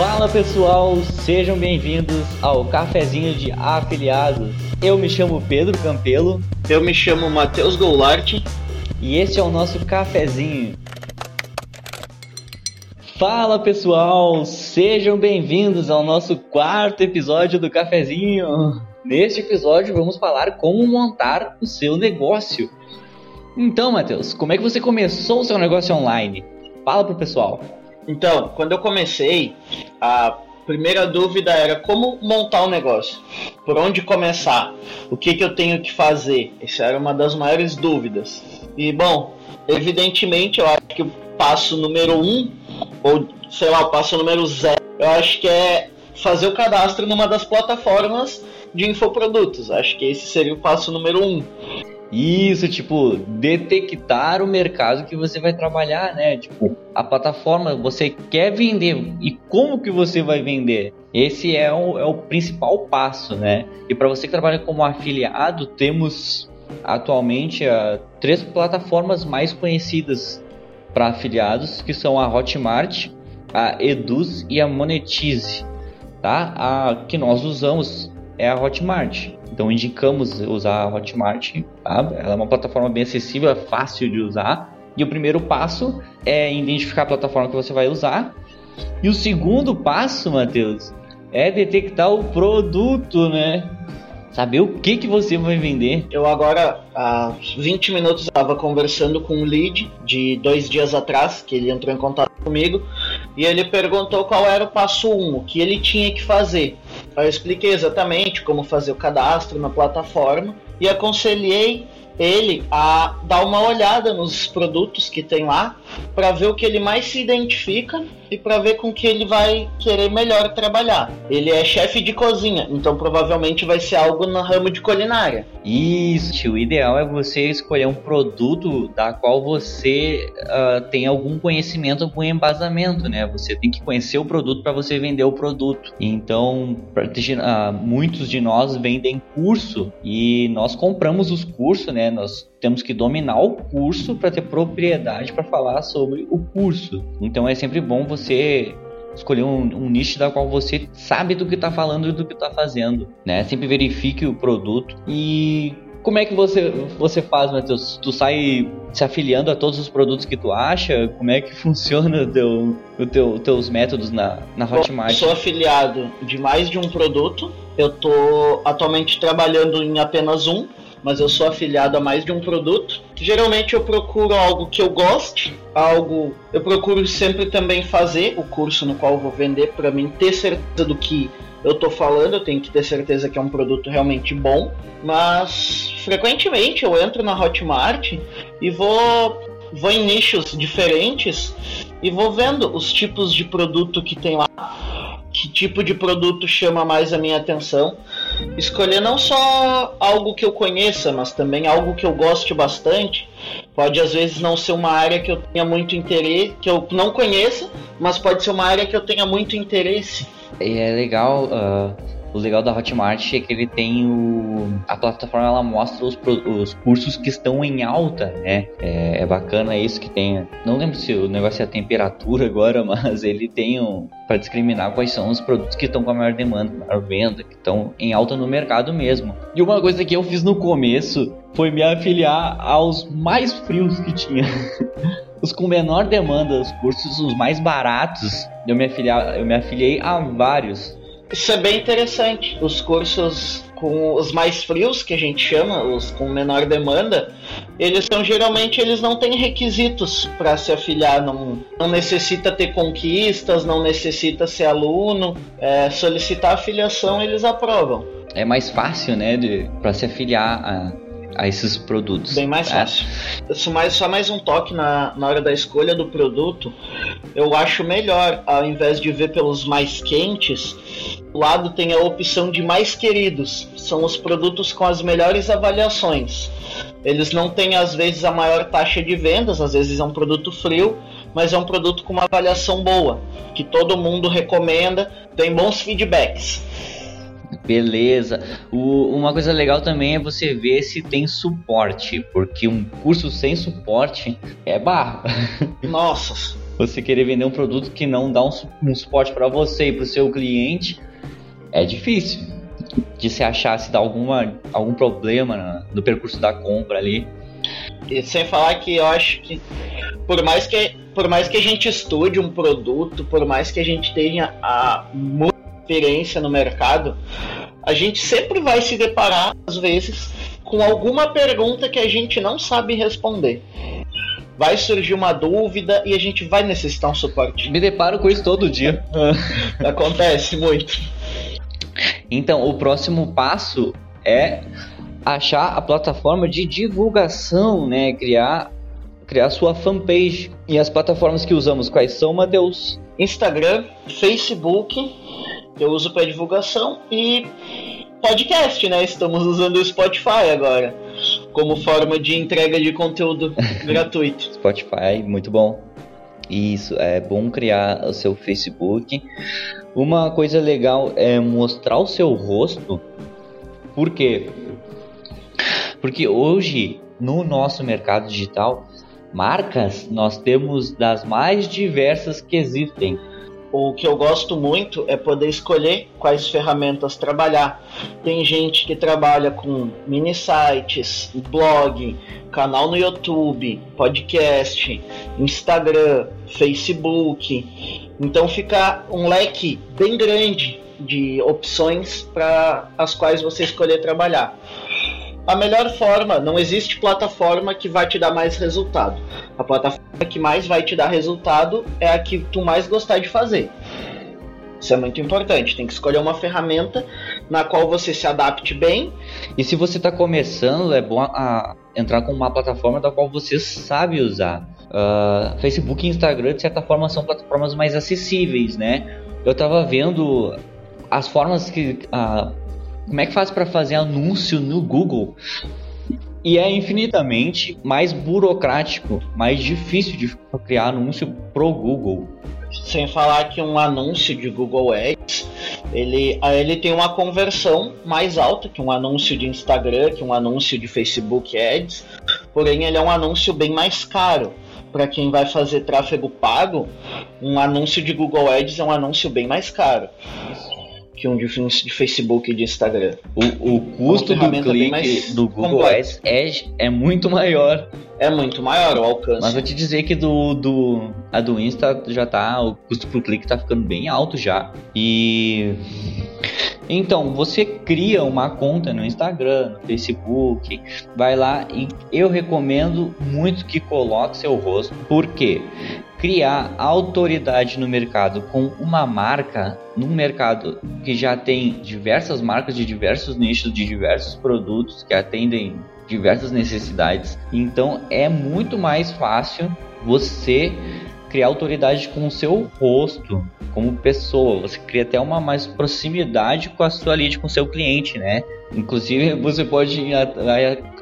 Fala pessoal, sejam bem-vindos ao Cafezinho de Afiliados. Eu me chamo Pedro Campelo. Eu me chamo Matheus Goulart. E este é o nosso cafezinho. Fala pessoal, sejam bem-vindos ao nosso quarto episódio do Cafezinho. Neste episódio vamos falar como montar o seu negócio. Então, Matheus, como é que você começou o seu negócio online? Fala pro pessoal. Então, quando eu comecei, a primeira dúvida era como montar um negócio, por onde começar, o que, que eu tenho que fazer. Essa era uma das maiores dúvidas. E bom, evidentemente eu acho que o passo número um, ou sei lá, o passo número zero, eu acho que é fazer o cadastro numa das plataformas de infoprodutos. Acho que esse seria o passo número um. Isso, tipo, detectar o mercado que você vai trabalhar, né? Tipo, a plataforma você quer vender e como que você vai vender. Esse é o, é o principal passo, né? E para você que trabalha como afiliado, temos atualmente uh, três plataformas mais conhecidas para afiliados, que são a Hotmart, a Eduz e a Monetize, tá? A que nós usamos é a Hotmart. Então indicamos usar a Hotmart, tá? Ela é uma plataforma bem acessível, é fácil de usar. E o primeiro passo é identificar a plataforma que você vai usar. E o segundo passo, Matheus, é detectar o produto, né? Saber o que, que você vai vender. Eu agora, há 20 minutos, estava conversando com um lead de dois dias atrás, que ele entrou em contato comigo, e ele perguntou qual era o passo 1, um, o que ele tinha que fazer. Eu expliquei exatamente como fazer o cadastro na plataforma e aconselhei ele a dar uma olhada nos produtos que tem lá para ver o que ele mais se identifica e para ver com que ele vai querer melhor trabalhar. Ele é chefe de cozinha, então provavelmente vai ser algo no ramo de culinária. Isso, o ideal é você escolher um produto da qual você uh, tem algum conhecimento, algum embasamento, né? Você tem que conhecer o produto para você vender o produto. Então, uh, muitos de nós vendem curso e nós compramos os cursos, né? Nós temos que dominar o curso para ter propriedade para falar sobre o curso. Então é sempre bom você escolher um, um, nicho da qual você sabe do que está falando e do que está fazendo, né? Sempre verifique o produto e como é que você, você faz, Matheus? Tu sai se afiliando a todos os produtos que tu acha? Como é que funciona o teu, o teu, teus métodos na, na Hotmart? Eu sou afiliado de mais de um produto. Eu estou atualmente trabalhando em apenas um, mas eu sou afiliado a mais de um produto. Geralmente eu procuro algo que eu goste, algo. Eu procuro sempre também fazer o curso no qual vou vender para mim ter certeza do que eu tô falando, eu tenho que ter certeza que é um produto realmente bom, mas frequentemente eu entro na Hotmart e vou vou em nichos diferentes e vou vendo os tipos de produto que tem lá que tipo de produto chama mais a minha atenção. Escolher não só algo que eu conheça, mas também algo que eu goste bastante. Pode às vezes não ser uma área que eu tenha muito interesse, que eu não conheça, mas pode ser uma área que eu tenha muito interesse. E é legal. Uh o legal da Hotmart é que ele tem o. A plataforma ela mostra os, os cursos que estão em alta, né? É, é, bacana isso que tem. Não lembro se o negócio é a temperatura agora, mas ele tem um. para discriminar quais são os produtos que estão com a maior demanda, maior venda, que estão em alta no mercado mesmo. E uma coisa que eu fiz no começo foi me afiliar aos mais frios que tinha. os com menor demanda, os cursos os mais baratos. Eu me, afiliar, eu me afiliei a vários. Isso é bem interessante. Os cursos com os mais frios, que a gente chama, os com menor demanda, eles são geralmente eles não têm requisitos para se afiliar, não, não necessita ter conquistas, não necessita ser aluno, é, solicitar afiliação eles aprovam. É mais fácil, né, para se afiliar a a esses produtos. Bem mais tá? fácil. Só mais, só mais um toque na, na hora da escolha do produto. Eu acho melhor, ao invés de ver pelos mais quentes, o lado tem a opção de mais queridos. São os produtos com as melhores avaliações. Eles não têm, às vezes, a maior taxa de vendas, às vezes é um produto frio, mas é um produto com uma avaliação boa, que todo mundo recomenda, tem bons feedbacks. Beleza. O, uma coisa legal também é você ver se tem suporte, porque um curso sem suporte é barro. Nossa, você querer vender um produto que não dá um, um suporte para você e para o seu cliente, é difícil de se achar se dá alguma, algum problema no percurso da compra ali. E sem falar que eu acho que por mais que por mais que a gente estude um produto, por mais que a gente tenha a muita experiência no mercado, a gente sempre vai se deparar às vezes com alguma pergunta que a gente não sabe responder. Vai surgir uma dúvida e a gente vai necessitar um suporte. Me deparo com isso todo dia. Acontece muito. Então, o próximo passo é achar a plataforma de divulgação, né? Criar criar sua fanpage. E as plataformas que usamos quais são, Matheus? Instagram, Facebook, eu uso para divulgação e podcast, né? Estamos usando o Spotify agora como forma de entrega de conteúdo gratuito. Spotify, muito bom. Isso, é bom criar o seu Facebook. Uma coisa legal é mostrar o seu rosto. Por quê? Porque hoje, no nosso mercado digital, marcas nós temos das mais diversas que existem. O que eu gosto muito é poder escolher quais ferramentas trabalhar. Tem gente que trabalha com mini sites, blog, canal no YouTube, podcast, Instagram, Facebook. Então fica um leque bem grande de opções para as quais você escolher trabalhar a melhor forma, não existe plataforma que vai te dar mais resultado. A plataforma que mais vai te dar resultado é a que tu mais gostar de fazer. Isso é muito importante. Tem que escolher uma ferramenta na qual você se adapte bem. E se você está começando, é bom a, entrar com uma plataforma da qual você sabe usar. Uh, Facebook e Instagram, de certa forma, são plataformas mais acessíveis, né? Eu estava vendo as formas que uh, como é que faz para fazer anúncio no Google? E é infinitamente mais burocrático, mais difícil de criar anúncio pro Google. Sem falar que um anúncio de Google Ads, ele, ele tem uma conversão mais alta que um anúncio de Instagram, que um anúncio de Facebook Ads, porém ele é um anúncio bem mais caro. Para quem vai fazer tráfego pago, um anúncio de Google Ads é um anúncio bem mais caro que um de, de Facebook e de Instagram. O, o custo do clique do Google Ads é, é muito maior. É muito maior o alcance. Mas vou te dizer que do, do a do Insta já tá, o custo por clique tá ficando bem alto já. E então, você cria uma conta no Instagram, no Facebook, vai lá e eu recomendo muito que coloque seu rosto, porque criar autoridade no mercado com uma marca, num mercado que já tem diversas marcas de diversos nichos, de diversos produtos que atendem diversas necessidades. Então é muito mais fácil você criar autoridade com o seu rosto como pessoa. Você cria até uma mais proximidade com a sua lead, com o seu cliente, né? Inclusive você pode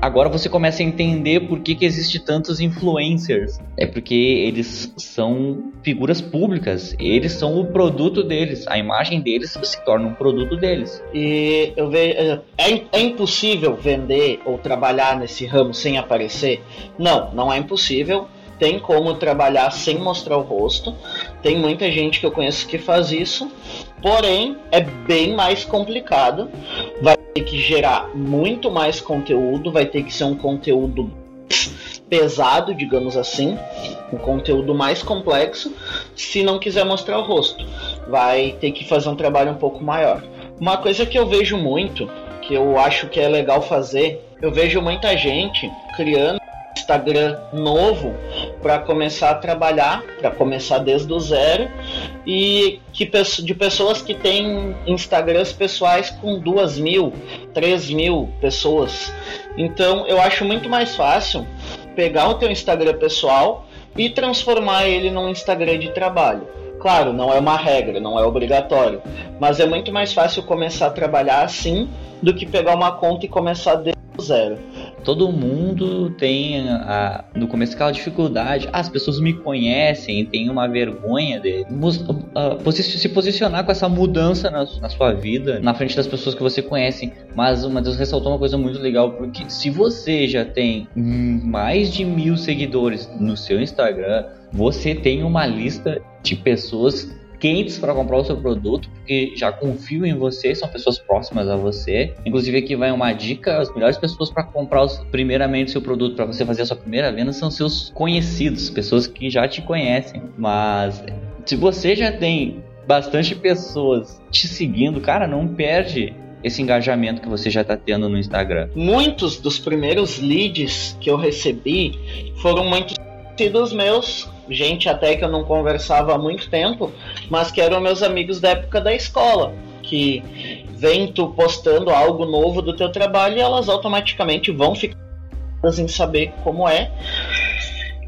agora você começa a entender por que, que existe tantos influencers. É porque eles são figuras públicas, eles são o produto deles, a imagem deles se torna um produto deles. E eu vejo é, é, é impossível vender ou trabalhar nesse ramo sem aparecer? Não, não é impossível tem como trabalhar sem mostrar o rosto. Tem muita gente que eu conheço que faz isso, porém é bem mais complicado. Vai ter que gerar muito mais conteúdo, vai ter que ser um conteúdo pesado, digamos assim, um conteúdo mais complexo, se não quiser mostrar o rosto. Vai ter que fazer um trabalho um pouco maior. Uma coisa que eu vejo muito, que eu acho que é legal fazer, eu vejo muita gente criando Instagram novo para começar a trabalhar, para começar desde o zero e que de pessoas que têm Instagrams pessoais com duas mil, três mil pessoas. Então eu acho muito mais fácil pegar o teu Instagram pessoal e transformar ele num Instagram de trabalho. Claro, não é uma regra, não é obrigatório, mas é muito mais fácil começar a trabalhar assim do que pegar uma conta e começar o zero todo mundo tem a, no começo aquela dificuldade. Ah, as pessoas me conhecem, tem uma vergonha de uh, se posicionar com essa mudança na, na, sua vida, na frente das pessoas que você conhece. Mas Matheus ressaltou uma coisa muito legal, porque se você já tem mais de mil seguidores no seu Instagram, você tem uma lista de pessoas quentes para comprar o seu produto, porque já confiam em você, são pessoas próximas a você. Inclusive aqui vai uma dica, as melhores pessoas para comprar os, primeiramente o seu produto para você fazer a sua primeira venda são seus conhecidos, pessoas que já te conhecem. Mas se você já tem bastante pessoas te seguindo, cara, não perde esse engajamento que você já está tendo no Instagram. Muitos dos primeiros leads que eu recebi foram muitos conhecidos meus gente até que eu não conversava há muito tempo, mas que eram meus amigos da época da escola, que vem tu postando algo novo do teu trabalho e elas automaticamente vão ficar em saber como é.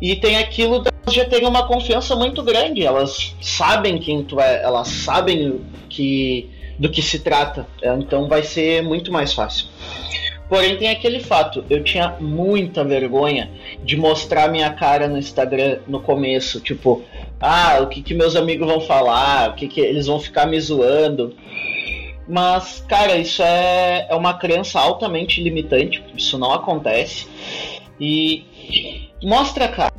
E tem aquilo de já terem uma confiança muito grande, elas sabem quem tu é, elas sabem que do que se trata, então vai ser muito mais fácil. Porém, tem aquele fato: eu tinha muita vergonha de mostrar minha cara no Instagram no começo. Tipo, ah, o que, que meus amigos vão falar, o que, que eles vão ficar me zoando. Mas, cara, isso é, é uma crença altamente limitante, isso não acontece. E mostra, cara,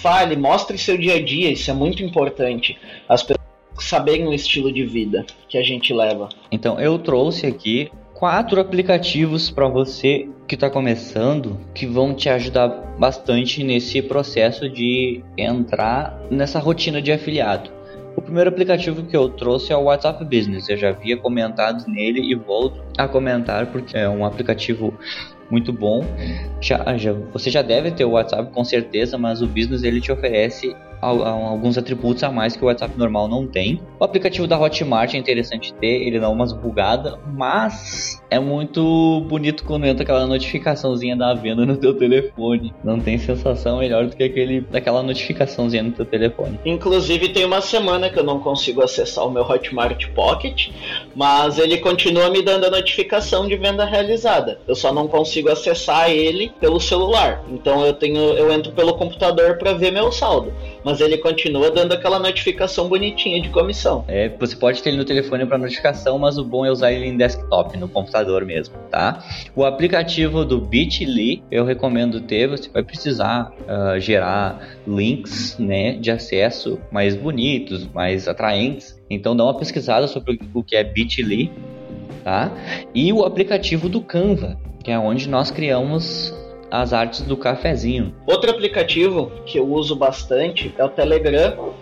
fale, mostre seu dia a dia, isso é muito importante. As pessoas saberem o estilo de vida que a gente leva. Então, eu trouxe aqui quatro aplicativos para você que está começando que vão te ajudar bastante nesse processo de entrar nessa rotina de afiliado. O primeiro aplicativo que eu trouxe é o WhatsApp Business. Eu já havia comentado nele e volto a comentar porque é um aplicativo muito bom. Já, já, você já deve ter o WhatsApp com certeza, mas o Business ele te oferece alguns atributos a mais que o WhatsApp normal não tem. O aplicativo da Hotmart é interessante ter, ele dá umas bugadas, mas é muito bonito quando entra aquela notificaçãozinha da venda no teu telefone. Não tem sensação melhor do que aquele, daquela notificaçãozinha no teu telefone. Inclusive tem uma semana que eu não consigo acessar o meu Hotmart Pocket, mas ele continua me dando a notificação de venda realizada. Eu só não consigo acessar ele pelo celular. Então eu tenho eu entro pelo computador para ver meu saldo mas ele continua dando aquela notificação bonitinha de comissão. É, você pode ter ele no telefone para notificação, mas o bom é usar ele em desktop, no computador mesmo, tá? O aplicativo do Bitly eu recomendo ter, você vai precisar uh, gerar links, né, de acesso mais bonitos, mais atraentes. Então dá uma pesquisada sobre o que é Bitly, tá? E o aplicativo do Canva, que é onde nós criamos as artes do cafezinho. Outro aplicativo que eu uso bastante é o Telegram,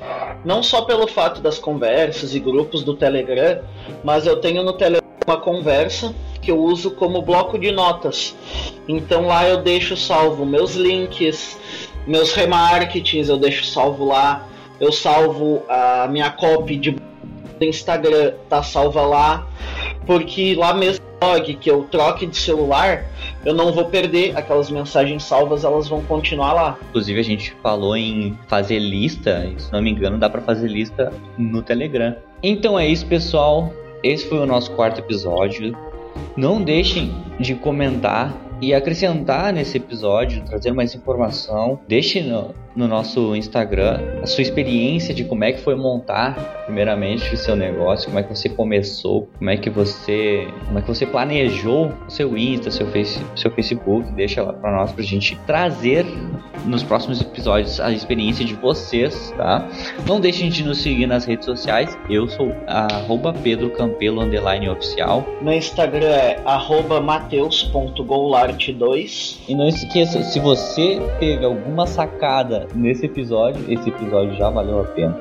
não só pelo fato das conversas e grupos do Telegram, mas eu tenho no Telegram uma conversa que eu uso como bloco de notas. Então lá eu deixo salvo meus links, meus remarketings, eu deixo salvo lá. Eu salvo a minha copy de Instagram, tá salva lá, porque lá mesmo blog que eu troque de celular, eu não vou perder aquelas mensagens salvas, elas vão continuar lá. Inclusive a gente falou em fazer lista, se não me engano, dá para fazer lista no Telegram. Então é isso, pessoal. Esse foi o nosso quarto episódio. Não deixem de comentar e acrescentar nesse episódio, trazer mais informação. Deixe no, no nosso Instagram a sua experiência de como é que foi montar primeiramente o seu negócio, como é que você começou, como é que você, como é que você planejou o seu Insta, seu, face, seu Facebook, deixa lá para nós pra gente trazer nos próximos episódios a experiência de vocês, tá? Não deixem de nos seguir nas redes sociais. Eu sou arroba Pedro Campelo underline oficial. No Instagram é arroba mateus.golart2. E não esqueça, se você teve alguma sacada nesse episódio, esse episódio já valeu a pena.